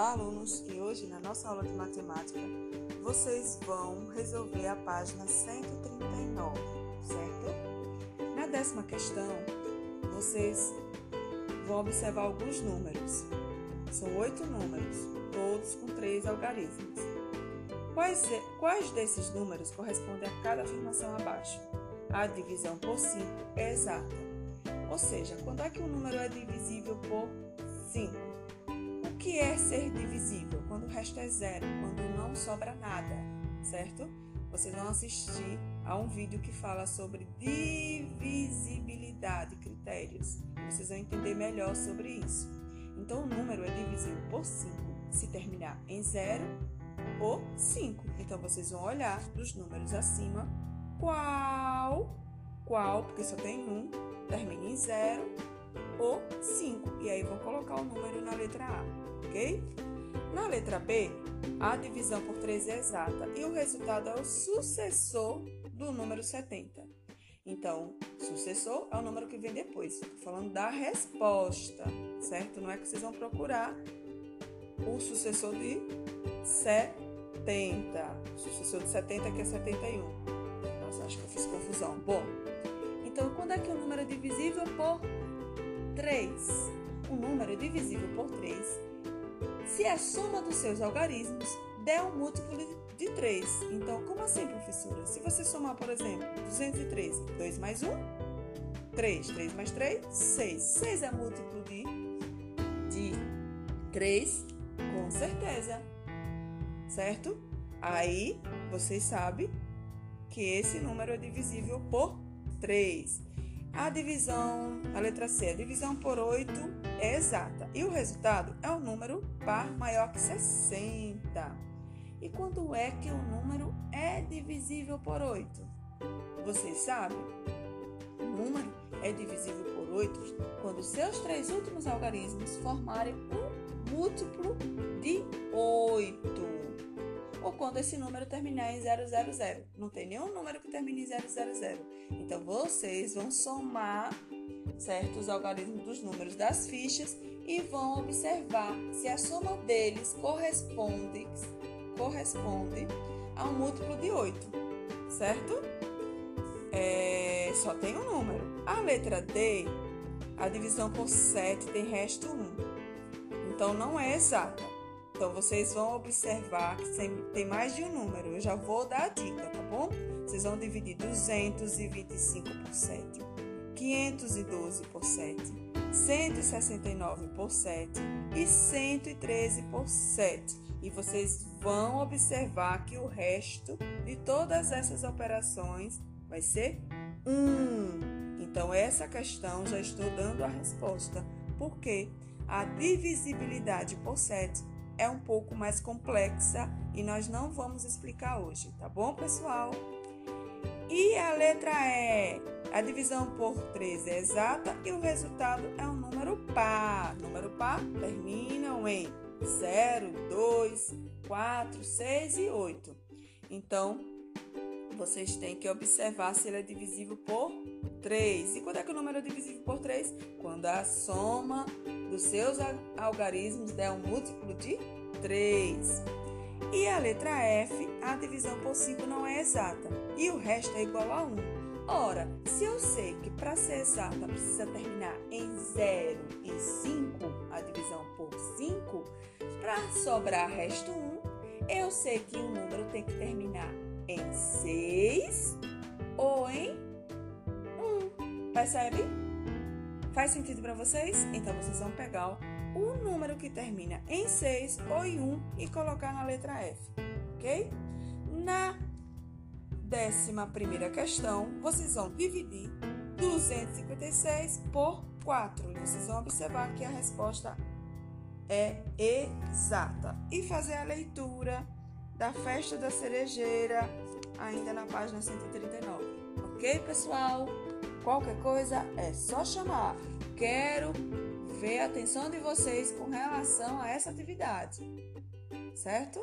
Olá, alunos, e hoje na nossa aula de matemática vocês vão resolver a página 139, certo? Na décima questão, vocês vão observar alguns números. São oito números, todos com três algarismos. Quais, quais desses números correspondem a cada afirmação abaixo? A divisão por 5 é exata. Ou seja, quando é que um número é divisível por 5? Que é ser divisível? Quando o resto é zero, quando não sobra nada, certo? Vocês vão assistir a um vídeo que fala sobre divisibilidade, critérios. Vocês vão entender melhor sobre isso. Então, o número é divisível por 5 se terminar em zero ou 5. Então, vocês vão olhar dos números acima qual, qual, porque só tem um, termina em zero ou 5. E aí vão colocar o número na letra A ok? Na letra B, a divisão por 3 é exata e o resultado é o sucessor do número 70. Então, sucessor é o número que vem depois. Estou falando da resposta, certo? Não é que vocês vão procurar o sucessor de 70. O sucessor de 70 que é 71. Nossa, acho que eu fiz confusão. Bom, então quando é que o número é divisível por 3? O número divisível por 3 se a soma dos seus algarismos der um múltiplo de 3. Então, como assim, professora? Se você somar, por exemplo, 213, 2 mais 1, 3. 3 mais 3, 6. 6 é múltiplo de, de 3, com certeza. Certo? Aí, vocês sabem que esse número é divisível por 3. A divisão, a letra C, a divisão por 8 é exata e o resultado é um número par maior que 60. E quando é que o número é divisível por 8? Vocês sabem? O número é divisível por 8 quando seus três últimos algarismos formarem um múltiplo de 8 ou quando esse número terminar em 000. Não tem nenhum número que termine em 000. Então, vocês vão somar certos algarismos dos números das fichas e vão observar se a soma deles corresponde, corresponde a um múltiplo de 8, certo? É, só tem um número. A letra D, a divisão por 7 tem resto 1. Então, não é exata. Então, vocês vão observar que tem mais de um número. Eu já vou dar a dica, tá bom? Vocês vão dividir 225 por 7, 512 por 7, 169 por 7 e 113 por 7. E vocês vão observar que o resto de todas essas operações vai ser 1. Então, essa questão já estou dando a resposta. Porque a divisibilidade por 7 é um pouco mais complexa e nós não vamos explicar hoje, tá bom, pessoal? E a letra E, a divisão por 3 é exata e o resultado é um número par. Número par terminam em 0, 2, 4, 6 e 8. Então, vocês têm que observar se ele é divisível por 3. E quando é que o número é divisível por 3? Quando a soma dos seus algarismos der um múltiplo de 3. E a letra F, a divisão por 5 não é exata e o resto é igual a 1. Ora, se eu sei que para ser exata precisa terminar em 0 e 5, a divisão por 5, para sobrar resto 1, eu sei que o número tem que terminar em 6 ou em 1. Percebe? Faz sentido para vocês? Então vocês vão pegar o número que termina em 6 ou em 1 e colocar na letra F, ok? Na décima primeira questão, vocês vão dividir 256 por 4 e vocês vão observar que a resposta é exata. E fazer a leitura da festa da cerejeira ainda na página 139. Ok, pessoal? Qualquer coisa é só chamar. Quero ver a atenção de vocês com relação a essa atividade, certo?